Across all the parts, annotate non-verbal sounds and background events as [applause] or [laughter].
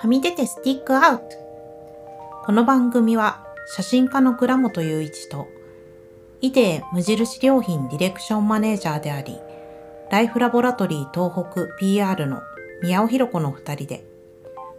はみ出てスティックアウトこの番組は写真家の倉本雄一とイデ無印良品ディレクションマネージャーでありライフラボラトリー東北 PR の宮尾弘子の二人で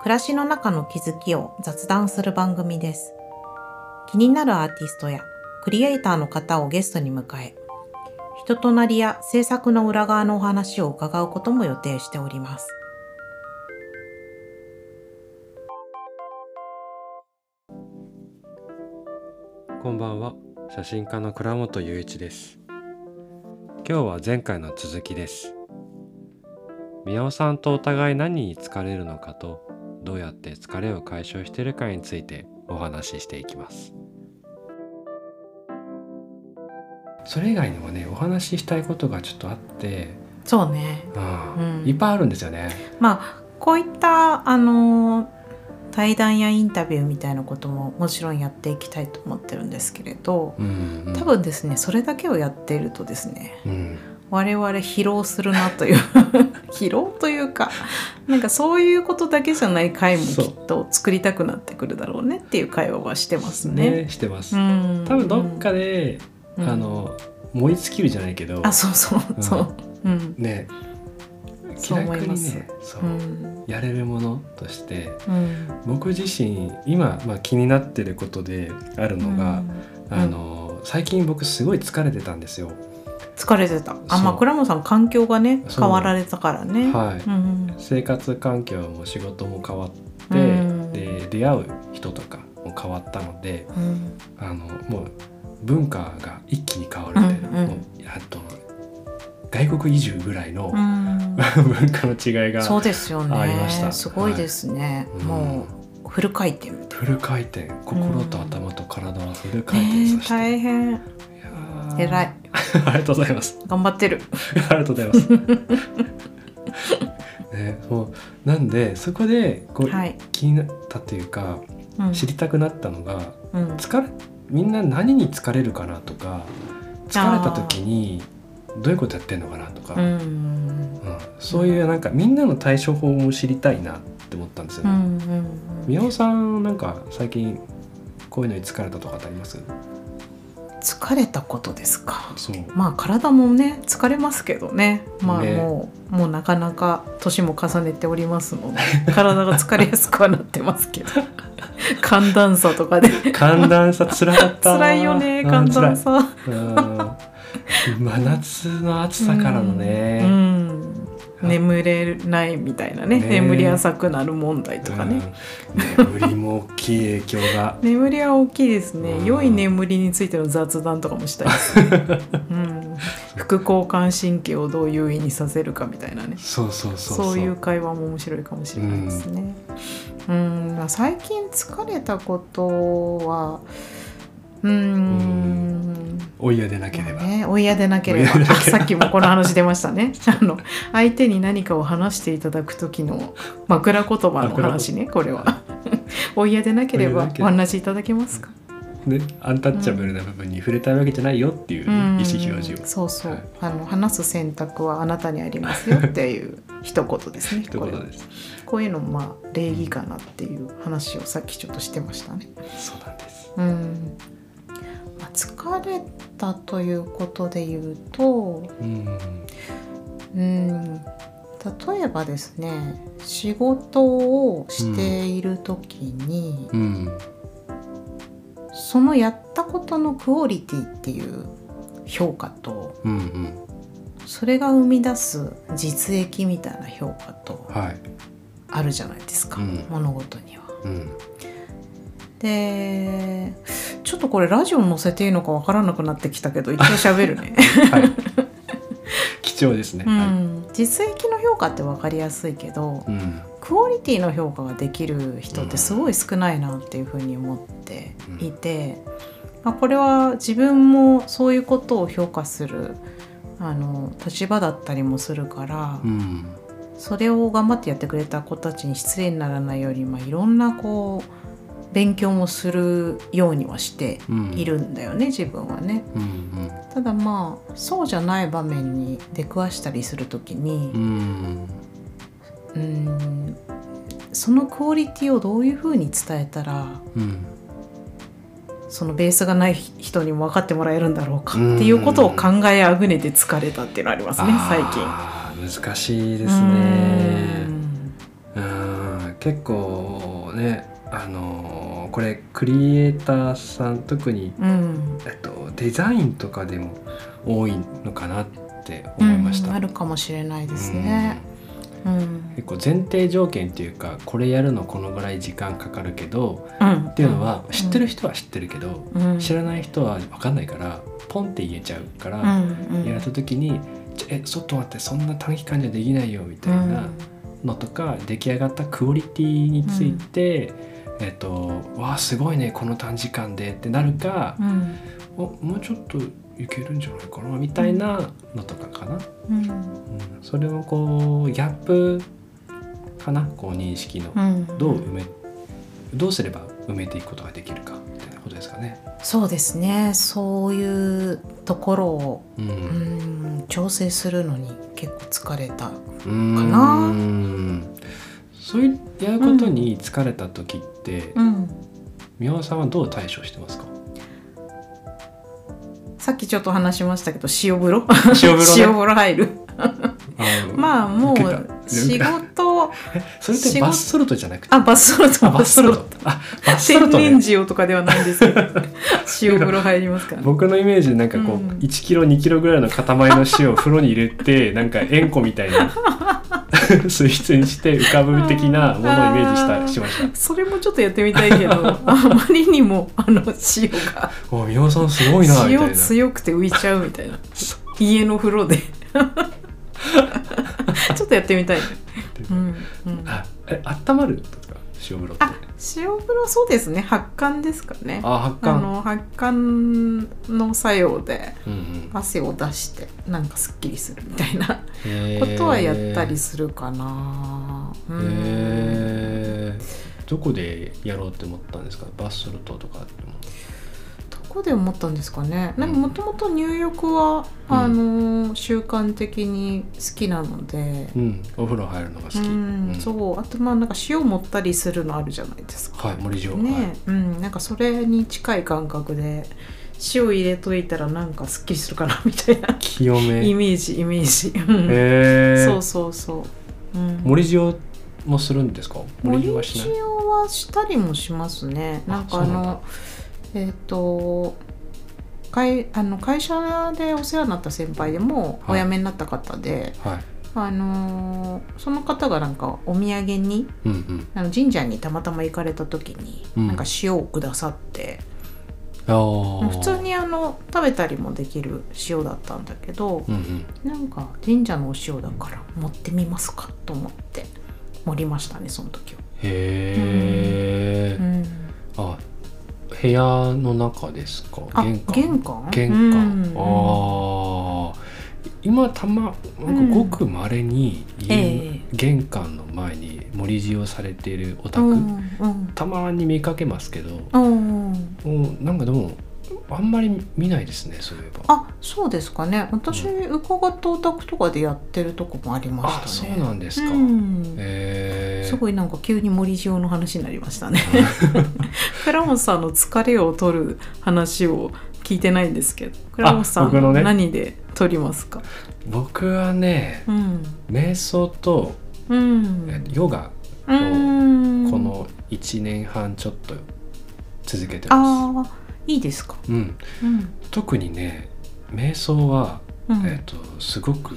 暮らしの中の気づきを雑談する番組です気になるアーティストやクリエイターの方をゲストに迎え人となりや制作の裏側のお話を伺うことも予定しております。こんばんは。写真家の倉本雄一です。今日は前回の続きです。宮尾さんとお互い何に疲れるのかとどうやって疲れを解消しているかについてお話ししていきます。それ以外にもねお話ししたいことがちょっとあって。そうね。うんうん。いっぱいあるんですよね。まあこういったあの対談やインタビューみたいなことももちろんやっていきたいと思ってるんですけれどうんうん。多分ですねそれだけをやっているとですねうん我々疲労するなという [laughs] 疲労というかなんかそういうことだけじゃない回もきっと作りたくなってくるだろうねっていう会話はしてますね。ねしてます、うん。多分どっかで、うん。あの燃え尽きるじゃないけど。あそうそうそう、うん。ね。気そう思楽います。にねそう、うん。やれるものとしてうん。僕自身今、まあ、気になってることであるのが、うん。あの最近僕すごい疲れてたんですよ。疲れてた。あまあ倉本さん環境がね変わられたからね。はい。うん生活環境も仕事も変わって、うん。で出会う人とかも変わったのでうん。あのもう文化が一気に変わるみたいな、うんうん。もうあと外国移住ぐらいの、うん。文化の違いがそうですよありました。ねすごいですね、はい。もうフル回転。フル回転。心と頭と体はフルな、回転ねさせて、大変。いやー。偉い。[laughs] ありがとうございます。頑張ってる。ありがとうございます。[laughs] ね、そうなんでそこでこう、はい、気になったというかうん。知りたくなったのがうん。疲れみんな何に疲れるかなとか疲れた時にどういうことやってんのかなとか、ううん。んそういうなんかみんなの対処法も知りたいなって思ったんですようんうね。ん。宮尾さんなんか最近こういうのに疲れたとかってあります？疲れたことですか？そう。まあ体もね疲れますけどね。まあね。もう、もうなかなか年も重ねておりますので体が疲れやすくはなってますけど。[laughs] 寒暖差とかで。寒暖差つらかった。[laughs] 辛いよねうん寒暖差。うん [laughs] 真夏の暑さからのね、うん。眠れないみたいなね。ね。眠り浅くなる問題とかね、うん、眠りも大きい影響が。[laughs] 眠りは大きいですね、うん。良い眠りについての雑談とかもしたいです、[laughs] うん、副交感神経をどう優位にさせるかみたいなね。そうそうそう。そういう会話も面白いかもしれないですね。うん、まあ最近疲れたことは、うーん、お嫌でなければ、ね、お嫌でなければ。[laughs] さっきもこの話出ましたね。[laughs] あの相手に何かを話していただく時の枕言葉の話ね、これは。お嫌でなければお話しいただけますか？ね、アンタッチャブルな部分に触れたいわけじゃないよっていう意うん。思表示を、そうそう、はい。あの話す選択はあなたにありますよっていう [laughs] 一言ですね。一言です。こういうのもまあ礼儀かなっていう話をさっきちょっとしてましたね。そうなんです。うん。まあ、疲れたということで言うと、うん。うん、例えばですね、仕事をしている時に、うん。そのやったことのクオリティっていう評価と、うんうん。それが生み出す実益みたいな評価とはい。あるじゃないですか、うん。物事には。うん。でちょっとこれラジオに載せていいのかわからなくなってきたけど一応喋るね、[laughs] はい。貴重ですね、うはい。ん、実益の評価って分かりやすいけどうん。クオリティの評価ができる人ってすごい少ないなっていうふうに思っていて、まあ、これは自分もそういうことを評価するあの立場だったりもするから、うん。それを頑張ってやってくれた子たちに失礼にならないように、まあ、いろんなこう勉強もするようにはしてうん。いるんだよね自分はね。うんただまあそうじゃない場面に出くわしたりする時にうん。そのクオリティをどういうふうに伝えたらうん。そのベースがない人にも分かってもらえるんだろうかっていうことを考えあぐねて疲れたっていうのありますね最近。難しいですね。うん。結構ねあのーこれクリエイターさん特に、うん。うんえっと、デザインとかでも多いのかなって思いました。うんあるかもしれないですね。うん。うん。結構前提条件っていうかこれやるのこのぐらい時間かかるけどうん。っていうのは知ってる人は知ってるけど、うん。知らない人は分かんないからポンって言えちゃうから、やられた時に「ちょえちょっと待ってそんな短期間じゃできないよ」みたいなのとか、出来上がったクオリティについて、えっと「わあすごいねこの短時間で」ってなるかう、ん。おもうちょっといけるんじゃないかなみたいなのとかかな、うん。うん、それをこうギャップかなこう認識の、うん。どう埋めどうすれば埋めていくことができるかみたいなことですかね。そうですね。そういうところをうん。うん調整するのに結構疲れた。うーん。なそういうやることに疲れた時って、うん宮尾さんはどう対処してますか？さっきちょっと話しましたけど塩風呂？塩風呂ね。塩風呂入る。まあもう仕事。[laughs] それってバスソルトじゃなくて？あバスソルト。あバスソルト。あバスソル天トね。然塩とかではないんですけど。[laughs] 塩風呂入りますから、僕のイメージなんかこう、うん。1キロ2キロぐらいの塊の塩を風呂に入れてなんか塩湖みたいな水質にして浮かぶ的なものをイメージしたしましそれもちょっとやってみたいけど [laughs] あまりにもあの塩が。たお宮尾さんすごいなみたいな。塩強くて浮いちゃうみたいな。家の風呂で。[laughs] ちょっとやってみたい、[laughs] うんうん、あえ温まるんですか塩風呂あ塩風呂そうですね。発汗ですかね。あ発汗。あの発汗の作用で汗を出してなんかすっきりするみたいな。ことはやったりするかな。うん。へー。どこでやろうって思ったんですか？バスソルトとかでも。どこで思ったんですかね。うん。なんかもともと入浴は、うん。あの習慣的に好きなので。うん。お風呂入るのが好き、うん、うん。そう。あとまあなんか塩盛ったりするのあるじゃないですか。はい森城、ね、はい。うん。なんかそれに近い感覚で塩入れといたらなんかすっきりするかなみたいな清め。イメージイメージ。うん。へえ。そうそうそう。うん、森塩もするんですか？森森塩塩はしたりもしますね。なんかあのえっ、と会あの会社でお世話になった先輩でもはい。お辞めになった方で、はい。あのその方がなんかお土産にうんうん。あの神社にたまたま行かれた時に、うん。なんか塩をくださって普通にあの食べたりもできる塩だったんだけど、うんうん。なんか神社のお塩だから持ってみますかと思って盛りましたねその時は。へえ、うん。あ部屋の中ですか？あ玄関。玄関？玄うん。関、ああ今たまなんかごくまれに家の、ええ。玄関の前に盛り塩されているお宅、うんうん。たまに見かけますけど、うんうん、なんかでもあんまり見ないですねそういえば。あそうですかね。私伺ったお宅とかでやってるとこもありまあそうしたねなんですか、うん。へえ。すごいなんか急に森塩の話になりましたね。[laughs] 倉本さんの疲れを取る話を聞いてないんですけど倉本さん僕のね。何で取りますか？僕はねうん。瞑想とうん。ヨガうん。この1年半ちょっと続けてまああいいですか？す、うん、うん。特にね瞑想は、うん。えっとすごく、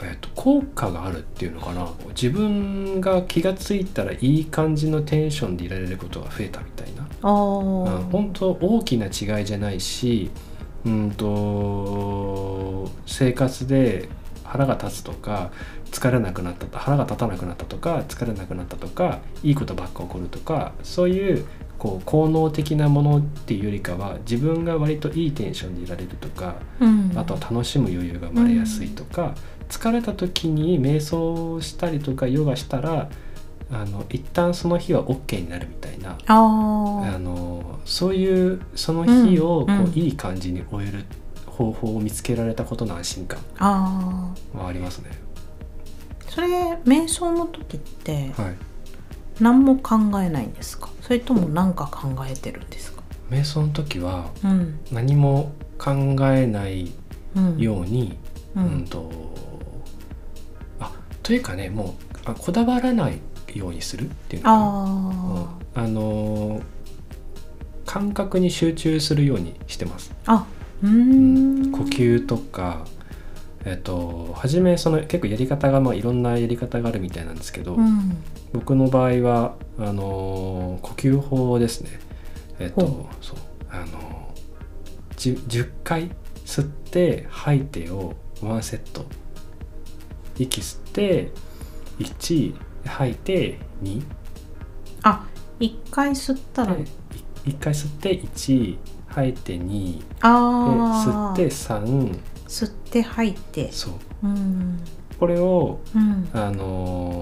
えっと効果があるっていうのかな。自分が気がついたらいい感じのテンションでいられることが増えたみたいな。ああうん。本当大きな違いじゃないしうんと生活で腹が立つとか疲れなくなったと腹が立たなくなったとか疲れなくなったとかいいことばっか起こるとかそういうこう効能的なものっていうよりかは自分が割といいテンションでいられるとかうん。あとは楽しむ余裕が生まれやすいとか、疲れた時に瞑想したりとかヨガしたらあの一旦その日は OK になるみたいなああのそういうその日をこう、うん。うんいい感じに終える方法を見つけられたことの安心感ああはありますね。それ瞑想の時ってはい、何も考えないんですか？それとも何か考えてるんですか？瞑想の時はうん。何も考えないうん。ように、ううんんとあというかねもうあこだわらないようにするっていうのあうん。あのー感覚に集中するようにしてます。ああうーん。呼吸とかえっと初めその結構やり方がまあいろんなやり方があるみたいなんですけど、うん。僕の場合はあのー呼吸法ですね。えっとほそう。あのー、10, 10回吸って吐いてをワンセット。息吸って1吐いて2あ一回吸ったら。で1回吸って1吐いて2でああ吸って3吸って吐いて。そう。うん。これをうん。あのー吸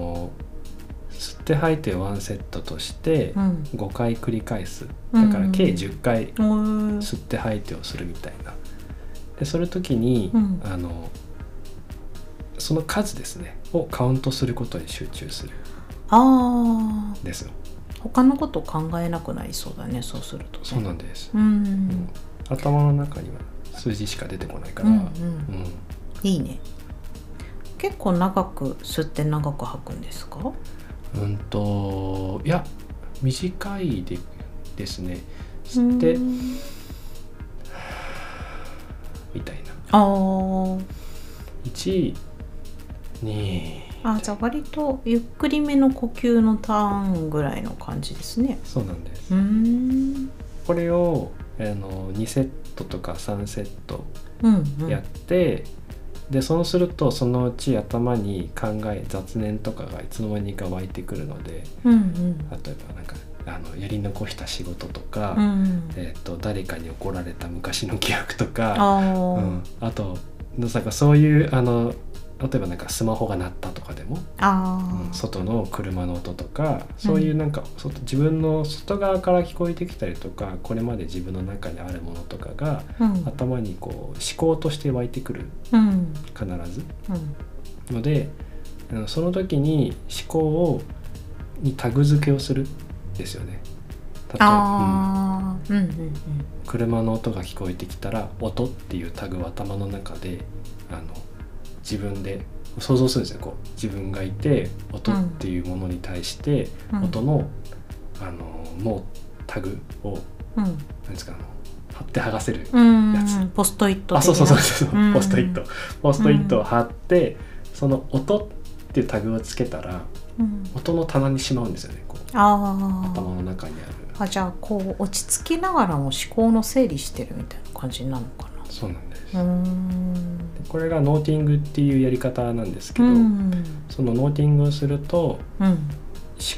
って吐いてワンセットとしてうん。5回繰り返す。だから計うん。10回吸って吐いてをするみたいな。でその時に、うん。あのその数ですね。をカウントすることに集中する。あんですよ。あ他のこと考えなくなりそうだねそうするとね。そうなんです、うん。うん。頭の中には数字しか出てこないから、うん。うん。いいね。結構長く吸って長く吐くんですか？うんといや短いでですね。吸ってうんみたいな。あー。1 2あじゃあ割とゆっくりめの呼吸のターンぐらいの感じですね。そうなんです。うーん。これをあの2セットとか3セットうんうん。やって、でそうするとそのうち頭に考え雑念とかがいつの間にか湧いてくるのでうんうん。例えばなんかあのやり残した仕事とか、うんえー、と誰かに怒られた昔の記憶とかあうーん、あとなんかそういうあの例えばなんかスマホが鳴ったとかでも、うん外の車の音とかそういうなんか、外自分の外側から聞こえてきたりとかこれまで自分の中にあるものとかがうん。頭にこう思考として湧いてくるうん。必ず。うん。のでその時に思考をにタグ付けをするんですよね。例えば、うんうんうん。車の音が聞こえてきたら「音」っていうタグを頭の中であの自分で想像するんですよ。こう自分がいて音っていうものに対して、うん。音のあのもうタグをうん。何ですかあの貼って剥がせる、うん。やつ。ポストイットあそうそうそうそう、う。ん。ポストイット。ポストイットを貼って、その音っていうタグをつけたらうん。音の棚にしまうんですよね。こうあ頭の中にある。ああじゃあこう落ち着きながらも思考の整理してるみたいな感じなのかなそうなんです、これがノーティングっていうやり方なんですけど、うん。そのノーティングをするとうん。思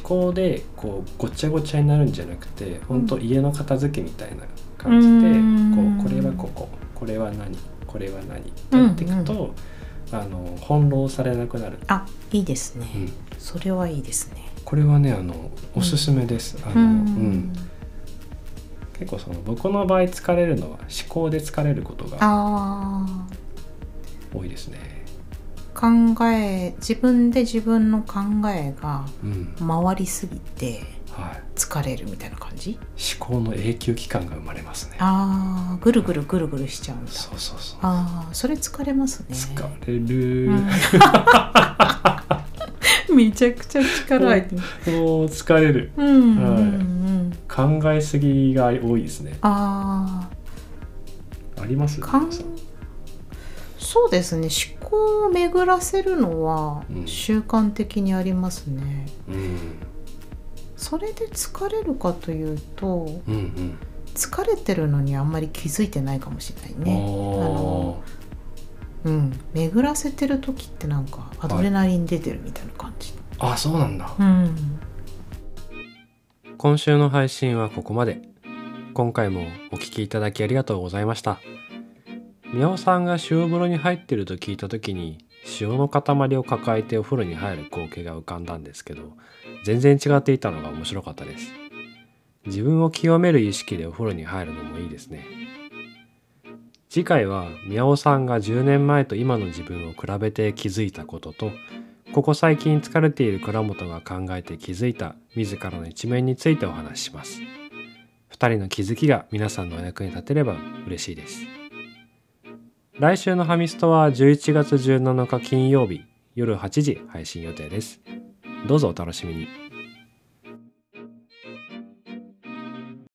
考でこうごちゃごちゃになるんじゃなくて本当家の片付けみたいな感じで、うん。こうこれはこここれは何これは何ってやっていくと、あの翻弄されなくなる、あいいですね、うん。それはいいですね。これはねあのおすすめです、あのうん結構その僕の場合疲れるのは思考で疲れることがあ多いですね。ー考え自分で自分の考えがうん。回りすぎてはい、疲れるみたいな感じ？思考の永久期間が生まれますね。あー。ぐるぐるぐるぐるしちゃうんだ。そうそうそう。あー。それ疲れますね。疲れる、うん [laughs] めちゃくちゃ力入ってる。もう疲れる。うんうんはいうん。考えすぎが多いですね。ああります？あかんそうですね。思考を巡らせるのはうん。習慣的にありますね、うん。それで疲れるかというとうんうん。疲れてるのにあんまり気づいてないかもしれないね。おうん巡らせてる時ってなんかアドレナリン出てるみたいな感じ、ーあそうなんだ。うん今週の配信はここまで。今回もお聞きいただきありがとうございました。宮尾さんが塩風呂に入ってると聞いた時に塩の塊を抱えてお風呂に入る光景が浮かんだんですけど全然違っていたのが面白かったです。自分を清める意識でお風呂に入るのもいいですね。次回は宮尾さんが10年前と今の自分を比べて気づいたこととここ最近疲れている倉本が考えて気づいた自らの一面についてお話しします。2人の気づきが皆さんのお役に立てれば嬉しいです。来週のハミストは11月17日金曜日夜8時配信予定です。どうぞお楽しみに。